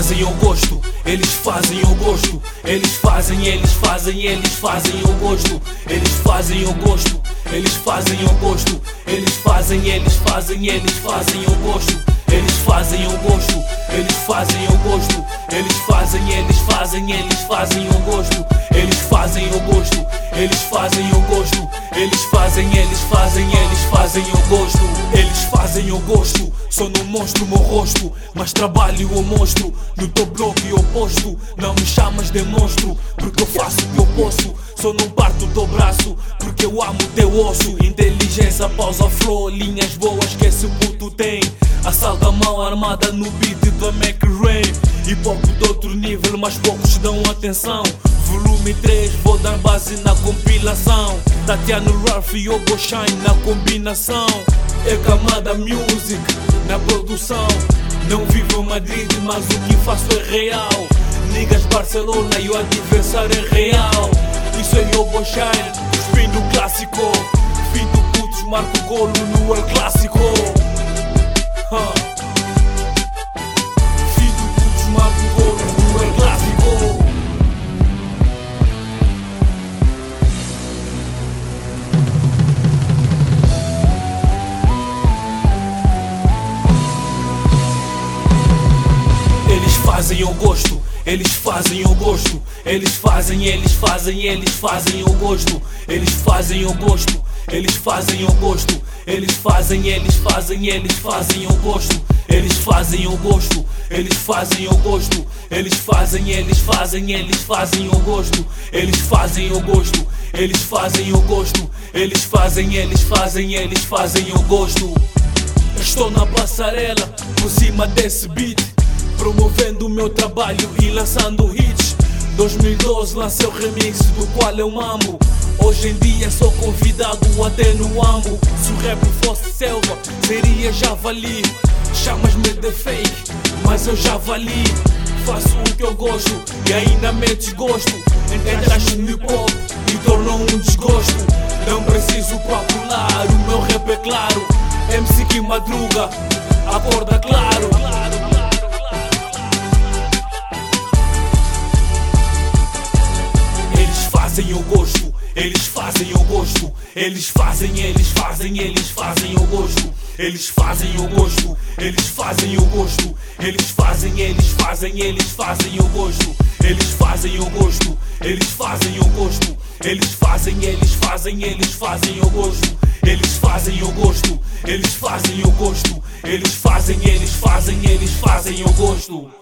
fazem o gosto, eles fazem o gosto, eles fazem, eles fazem, eles fazem o gosto, eles fazem o gosto, eles fazem o gosto, eles fazem, eles fazem, eles fazem o gosto, fazem o gosto, eles fazem o gosto, eles fazem, eles fazem, eles fazem o gosto, eles fazem o gosto, eles fazem o gosto, eles fazem, eles fazem, eles fazem o gosto, eles fazem o gosto. Sou no monstro meu rosto, mas trabalho o monstro no teu bloco e oposto. Não me chamas de monstro, porque eu faço o que eu posso. Só não parto do braço, porque eu amo teu osso. Inteligência, pausa, flow, linhas boas que esse puto tem. A mão armada no beat do Mac Rain. E pouco de outro nível, mas poucos dão atenção. Volume 3, vou dar base na compilação. Tatiano Ruff e Obo Shine na combinação. É camada music na produção. Não vivo em Madrid, mas o que faço é real. Niggas Barcelona e o adversário é real. Isso é Obo Shine, fim do clássico. Fim do putos, marco golo no El Clássico. Fazem o gosto, eles fazem o gosto, eles fazem, eles fazem, eles fazem o gosto, eles fazem o gosto, eles fazem gosto, eles fazem, eles fazem, eles fazem o gosto, eles fazem o gosto, eles fazem o gosto, eles fazem, eles fazem, eles fazem o gosto, eles fazem o gosto, eles fazem o gosto, eles fazem, eles fazem, eles fazem o gosto. Estou na passarela, por cima desse beat Promovendo o meu trabalho e lançando hits. 2012 lancei o remix do qual eu amo Hoje em dia sou convidado até no amo Se o rap fosse selva, seria javali. Chamas-me de fake, mas eu javali. Faço o que eu gosto e ainda metes gosto Entraste no hip e tornou um desgosto. Não preciso calcular, o meu rap é claro. MC que madruga, acorda claro fazem o gosto, eles fazem o gosto, eles fazem, eles fazem, eles fazem o gosto, eles fazem o gosto, eles fazem o gosto, eles fazem, eles fazem, eles fazem o gosto, eles fazem o gosto, eles fazem o gosto, eles fazem, eles fazem, eles fazem o gosto, eles fazem o gosto, eles fazem o gosto, eles fazem, eles fazem, eles fazem o gosto.